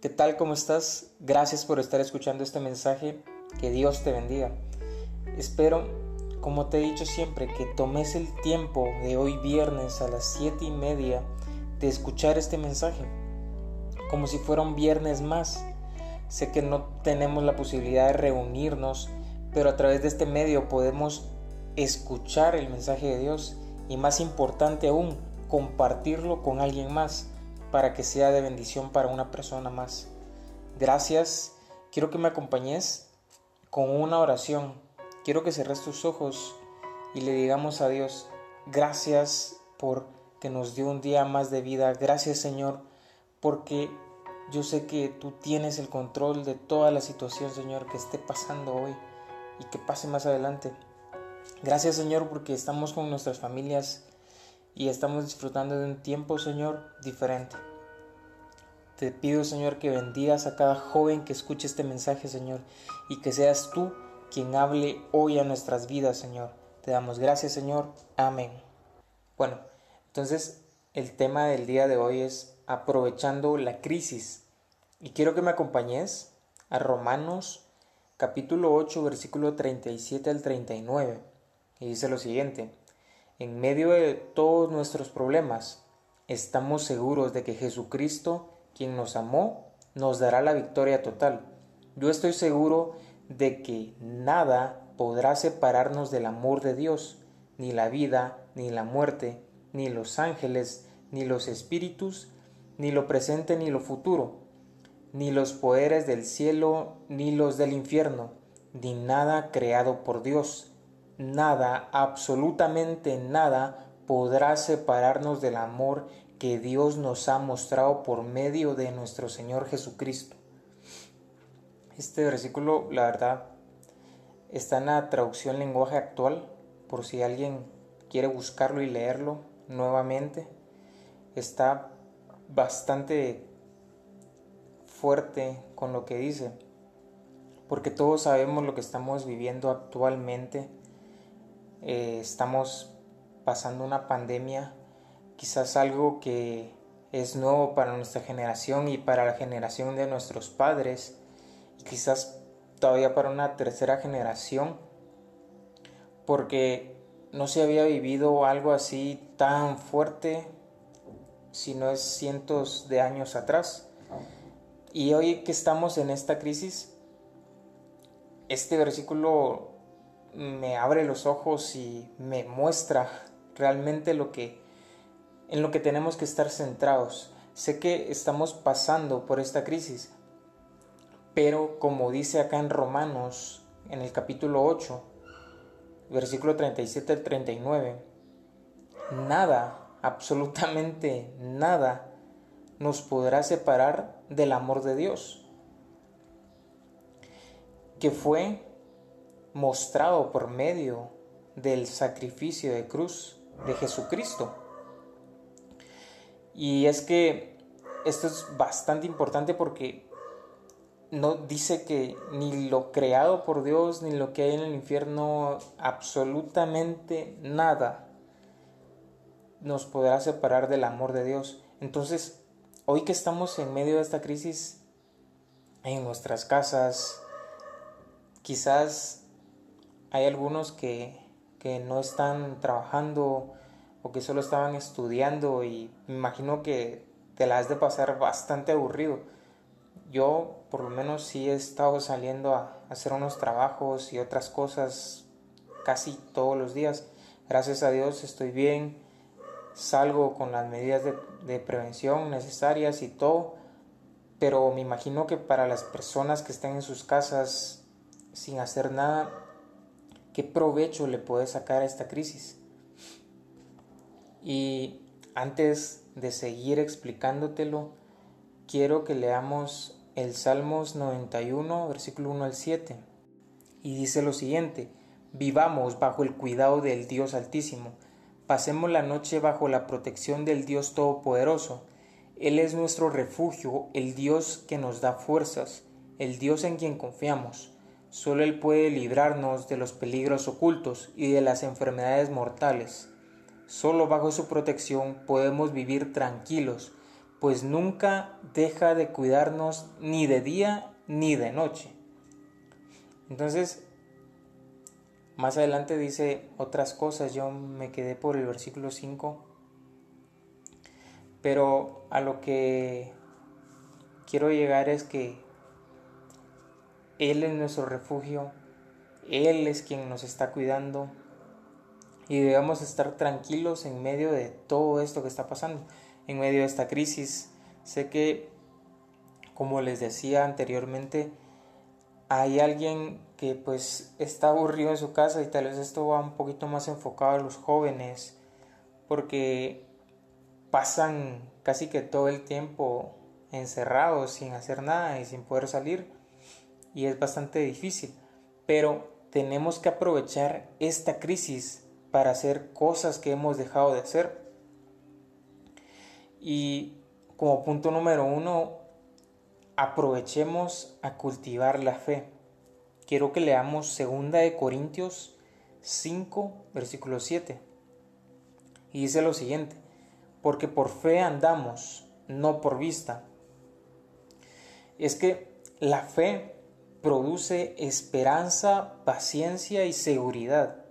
¿Qué tal? ¿Cómo estás? Gracias por estar escuchando este mensaje. Que Dios te bendiga. Espero, como te he dicho siempre, que tomes el tiempo de hoy viernes a las siete y media de escuchar este mensaje. Como si fuera un viernes más. Sé que no tenemos la posibilidad de reunirnos, pero a través de este medio podemos escuchar el mensaje de Dios y más importante aún, compartirlo con alguien más para que sea de bendición para una persona más. Gracias. Quiero que me acompañes con una oración. Quiero que cerres tus ojos y le digamos a Dios, gracias por que nos dio un día más de vida. Gracias Señor, porque yo sé que tú tienes el control de toda la situación, Señor, que esté pasando hoy y que pase más adelante. Gracias Señor porque estamos con nuestras familias y estamos disfrutando de un tiempo, Señor, diferente. Te pido, Señor, que bendigas a cada joven que escuche este mensaje, Señor, y que seas tú quien hable hoy a nuestras vidas, Señor. Te damos gracias, Señor. Amén. Bueno, entonces el tema del día de hoy es aprovechando la crisis. Y quiero que me acompañes a Romanos capítulo 8, versículo 37 al 39. Y dice lo siguiente. En medio de todos nuestros problemas, estamos seguros de que Jesucristo, quien nos amó, nos dará la victoria total. Yo estoy seguro de que nada podrá separarnos del amor de Dios, ni la vida, ni la muerte, ni los ángeles, ni los espíritus, ni lo presente, ni lo futuro, ni los poderes del cielo, ni los del infierno, ni nada creado por Dios nada, absolutamente nada, podrá separarnos del amor que Dios nos ha mostrado por medio de nuestro Señor Jesucristo. Este versículo, la verdad, está en la traducción lenguaje actual, por si alguien quiere buscarlo y leerlo nuevamente. Está bastante fuerte con lo que dice, porque todos sabemos lo que estamos viviendo actualmente eh, estamos pasando una pandemia, quizás algo que es nuevo para nuestra generación y para la generación de nuestros padres, quizás todavía para una tercera generación, porque no se había vivido algo así tan fuerte, si no es cientos de años atrás. Y hoy que estamos en esta crisis, este versículo me abre los ojos y me muestra realmente lo que en lo que tenemos que estar centrados. Sé que estamos pasando por esta crisis, pero como dice acá en Romanos, en el capítulo 8, versículo 37 al 39, nada, absolutamente nada, nos podrá separar del amor de Dios, que fue mostrado por medio del sacrificio de cruz de Jesucristo. Y es que esto es bastante importante porque no dice que ni lo creado por Dios ni lo que hay en el infierno, absolutamente nada nos podrá separar del amor de Dios. Entonces, hoy que estamos en medio de esta crisis en nuestras casas, quizás hay algunos que, no están trabajando o que solo estaban estudiando y me imagino que te la has de pasar bastante aburrido. Yo por lo menos sí he estado saliendo a hacer unos trabajos y otras cosas casi todos los días. Gracias a Dios estoy bien, salgo con las medidas de, de prevención necesarias y todo, pero me imagino que para las personas que están en sus casas sin hacer nada, ¿Qué provecho le puedes sacar a esta crisis? Y antes de seguir explicándotelo, quiero que leamos el Salmos 91, versículo 1 al 7. Y dice lo siguiente, vivamos bajo el cuidado del Dios Altísimo, pasemos la noche bajo la protección del Dios Todopoderoso. Él es nuestro refugio, el Dios que nos da fuerzas, el Dios en quien confiamos. Solo Él puede librarnos de los peligros ocultos y de las enfermedades mortales. Solo bajo su protección podemos vivir tranquilos, pues nunca deja de cuidarnos ni de día ni de noche. Entonces, más adelante dice otras cosas, yo me quedé por el versículo 5, pero a lo que quiero llegar es que Él es nuestro refugio, Él es quien nos está cuidando. Y debemos estar tranquilos en medio de todo esto que está pasando, en medio de esta crisis. Sé que, como les decía anteriormente, hay alguien que pues está aburrido en su casa y tal vez esto va un poquito más enfocado a los jóvenes porque pasan casi que todo el tiempo encerrados sin hacer nada y sin poder salir y es bastante difícil pero tenemos que aprovechar esta crisis para hacer cosas que hemos dejado de hacer y como punto número uno aprovechemos a cultivar la fe. Quiero que leamos 2 de Corintios 5, versículo 7. Y dice lo siguiente, porque por fe andamos, no por vista. Es que la fe produce esperanza, paciencia y seguridad.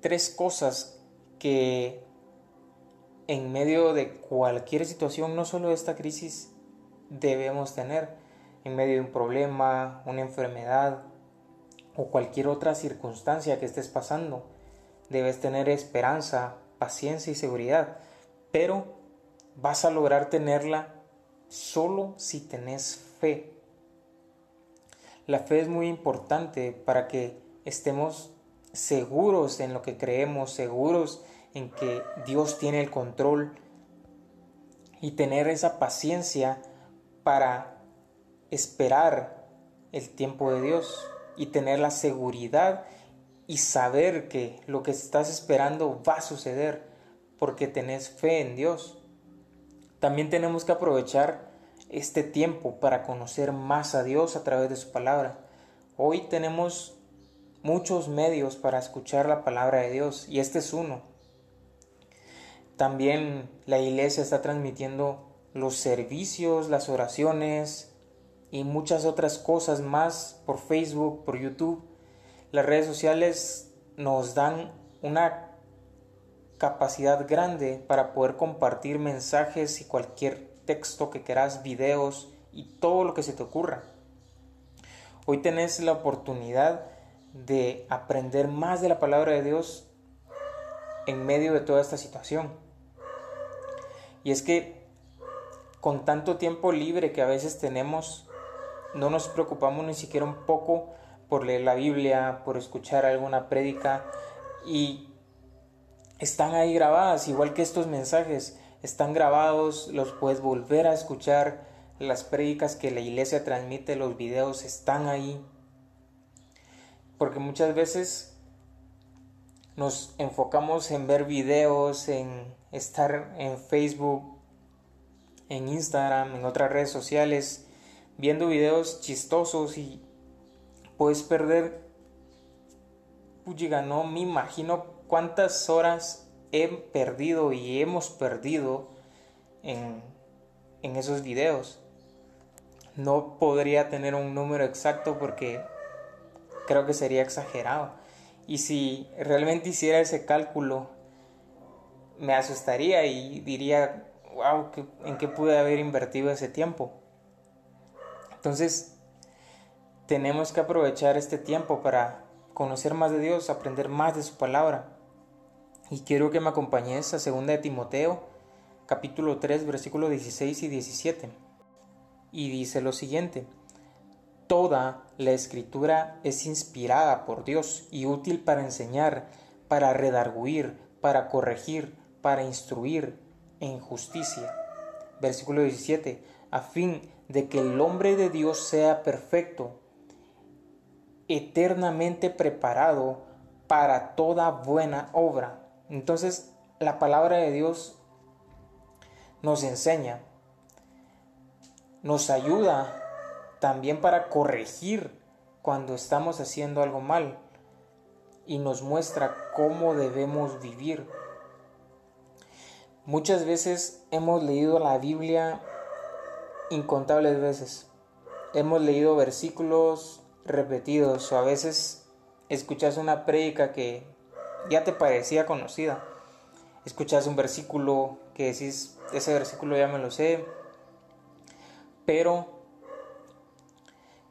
Tres cosas que en medio de cualquier situación, no solo de esta crisis, debemos tener en medio de un problema, una enfermedad o cualquier otra circunstancia que estés pasando. Debes tener esperanza, paciencia y seguridad, pero vas a lograr tenerla solo si tenés fe. La fe es muy importante para que estemos seguros en lo que creemos, seguros en que Dios tiene el control y tener esa paciencia para esperar el tiempo de Dios y tener la seguridad y saber que lo que estás esperando va a suceder porque tenés fe en Dios. También tenemos que aprovechar este tiempo para conocer más a Dios a través de su palabra. Hoy tenemos muchos medios para escuchar la palabra de Dios y este es uno. También la iglesia está transmitiendo los servicios, las oraciones y muchas otras cosas más por Facebook, por YouTube. Las redes sociales nos dan una capacidad grande para poder compartir mensajes y cualquier texto que quieras, videos y todo lo que se te ocurra. Hoy tenés la oportunidad de aprender más de la palabra de Dios en medio de toda esta situación. Y es que con tanto tiempo libre que a veces tenemos, no nos preocupamos ni siquiera un poco por leer la Biblia, por escuchar alguna prédica y están ahí grabadas, igual que estos mensajes, están grabados, los puedes volver a escuchar, las prédicas que la iglesia transmite, los videos están ahí. Porque muchas veces nos enfocamos en ver videos, en estar en Facebook en Instagram, en otras redes sociales, viendo videos chistosos y puedes perder, no me imagino cuántas horas he perdido y hemos perdido en, en esos videos. No podría tener un número exacto porque creo que sería exagerado. Y si realmente hiciera ese cálculo, me asustaría y diría, wow, ¿en qué pude haber invertido ese tiempo? Entonces, tenemos que aprovechar este tiempo para conocer más de Dios, aprender más de su palabra. Y quiero que me acompañes a 2 de Timoteo, capítulo 3, versículos 16 y 17. Y dice lo siguiente: Toda la escritura es inspirada por Dios y útil para enseñar, para redarguir, para corregir, para instruir en justicia. Versículo 17, a fin de que el hombre de Dios sea perfecto, eternamente preparado para toda buena obra. Entonces, la palabra de Dios nos enseña, nos ayuda también para corregir cuando estamos haciendo algo mal y nos muestra cómo debemos vivir Muchas veces hemos leído la Biblia incontables veces. Hemos leído versículos repetidos o a veces escuchas una prédica que ya te parecía conocida. Escuchas un versículo que decís, ese versículo ya me lo sé, pero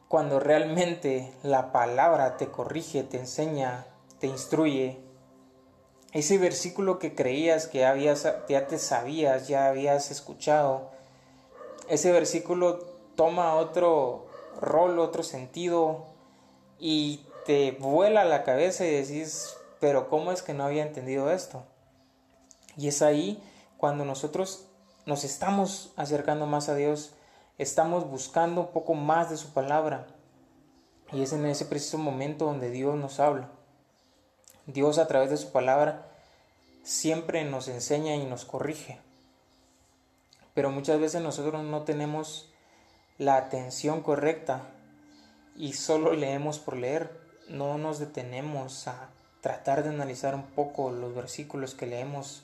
cuando realmente la palabra te corrige, te enseña, te instruye, ese versículo que creías que habías, ya te sabías, ya habías escuchado, ese versículo toma otro rol, otro sentido y te vuela la cabeza y decís, pero ¿cómo es que no había entendido esto? Y es ahí cuando nosotros nos estamos acercando más a Dios, estamos buscando un poco más de su palabra. Y es en ese preciso momento donde Dios nos habla. Dios a través de su palabra siempre nos enseña y nos corrige. Pero muchas veces nosotros no tenemos la atención correcta y solo leemos por leer. No nos detenemos a tratar de analizar un poco los versículos que leemos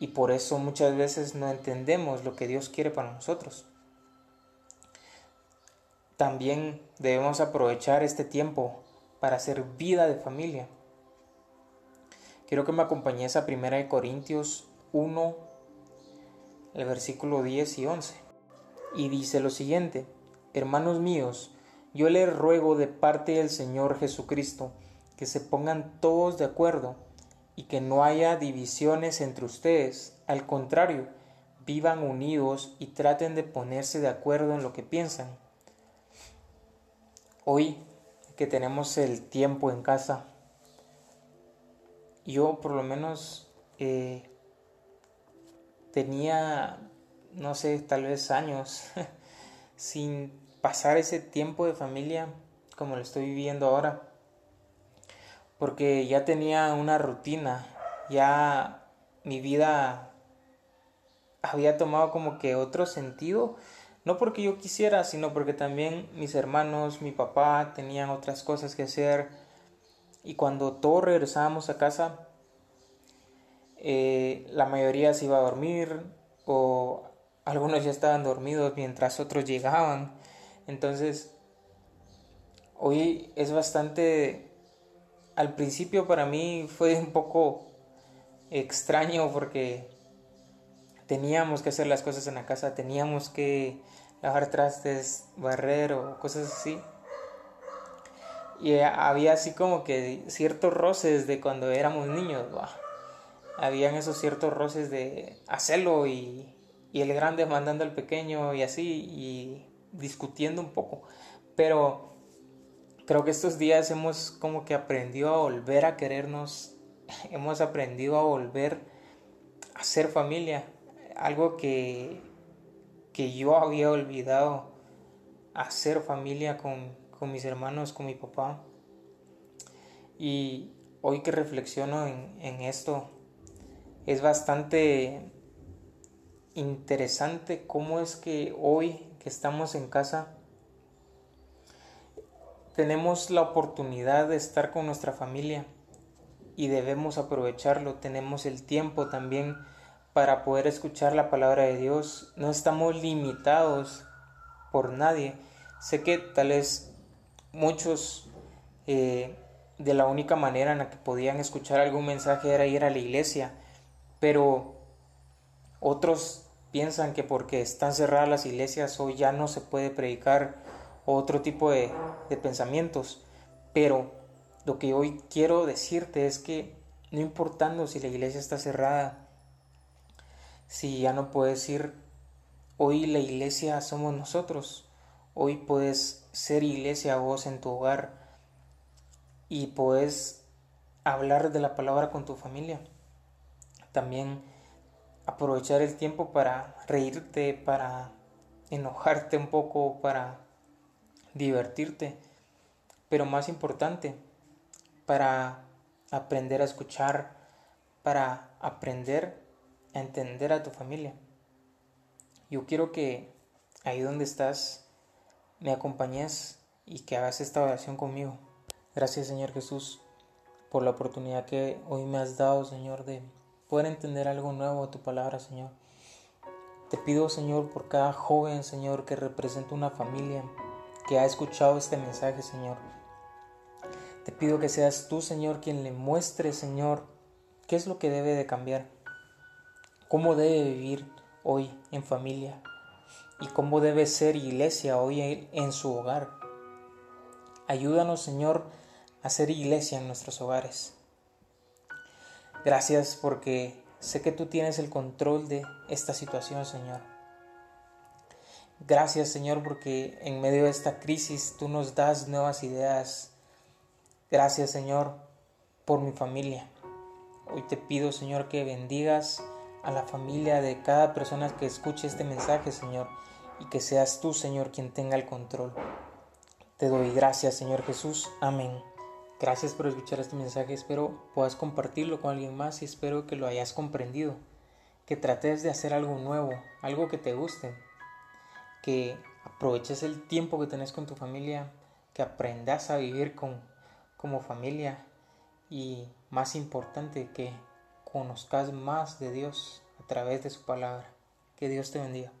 y por eso muchas veces no entendemos lo que Dios quiere para nosotros. También debemos aprovechar este tiempo para hacer vida de familia. Quiero que me acompañes a 1 Corintios 1, el versículo 10 y 11. Y dice lo siguiente, hermanos míos, yo les ruego de parte del Señor Jesucristo que se pongan todos de acuerdo y que no haya divisiones entre ustedes. Al contrario, vivan unidos y traten de ponerse de acuerdo en lo que piensan. Hoy que tenemos el tiempo en casa, yo por lo menos eh, tenía, no sé, tal vez años sin pasar ese tiempo de familia como lo estoy viviendo ahora porque ya tenía una rutina, ya mi vida había tomado como que otro sentido, no porque yo quisiera, sino porque también mis hermanos, mi papá tenían otras cosas que hacer y cuando todos regresábamos a casa, eh, la mayoría se iba a dormir o algunos ya estaban dormidos mientras otros llegaban. Entonces, hoy es bastante al principio para mí fue un poco extraño porque teníamos que hacer las cosas en la casa, teníamos que lavar trastes, barrer o cosas así. Y había así como que ciertos roces de cuando éramos niños, habían esos ciertos roces de hacerlo y, y el grande mandando al pequeño y así y discutiendo un poco. Pero creo que estos días hemos como que aprendido a volver a querernos, hemos aprendido a volver a ser familia, algo que, que yo había olvidado, hacer familia con, con mis hermanos, con mi papá. Y hoy que reflexiono en, en esto, es bastante interesante cómo es que hoy que estamos en casa, tenemos la oportunidad de estar con nuestra familia y debemos aprovecharlo. Tenemos el tiempo también para poder escuchar la palabra de Dios. No estamos limitados por nadie. Sé que tal vez muchos eh, de la única manera en la que podían escuchar algún mensaje era ir a la iglesia, pero otros piensan que porque están cerradas las iglesias hoy ya no se puede predicar otro tipo de, pensamientos. Pero lo que hoy quiero decirte es que no importando si la iglesia está cerrada, si ya no puedes ir, hoy la iglesia somos nosotros. Hoy puedes ser iglesia vos en tu hogar y puedes hablar de la palabra con tu familia. También aprovechar el tiempo para reírte, para enojarte un poco, para divertirte, pero más importante, para aprender a escuchar, para aprender a entender a tu familia. Yo quiero que ahí donde estás me acompañes y que hagas esta oración conmigo. Gracias Señor Jesús por la oportunidad que hoy me has dado, Señor, de poder entender algo nuevo de tu palabra, Señor. Te pido, Señor, por cada joven, Señor, que representa una familia, que ha escuchado este mensaje, Señor. Te pido que seas tú, Señor, quien le muestre, Señor, qué es lo que debe de cambiar, cómo debe vivir hoy en familia y cómo debe ser iglesia hoy en su hogar. Ayúdanos, Señor, a ser iglesia en nuestros hogares. Gracias porque Sé que tú tienes el control de esta situación, Señor. Gracias, Señor, porque en medio de esta crisis tú nos das nuevas ideas. Gracias, Señor, por mi familia. Hoy te pido, Señor, que bendigas a la familia de cada persona que escuche este mensaje, Señor, y que seas tú, Señor, quien tenga el control. Te doy gracias, Señor Jesús. Amén. Gracias por escuchar este mensaje, espero puedas compartirlo con alguien más y espero que lo hayas comprendido, que trates de hacer algo nuevo, algo que te guste, que aproveches el tiempo que tenés con tu familia, que aprendas a vivir con, como familia y más importante que conozcas más de Dios a través de su palabra. Que Dios te bendiga.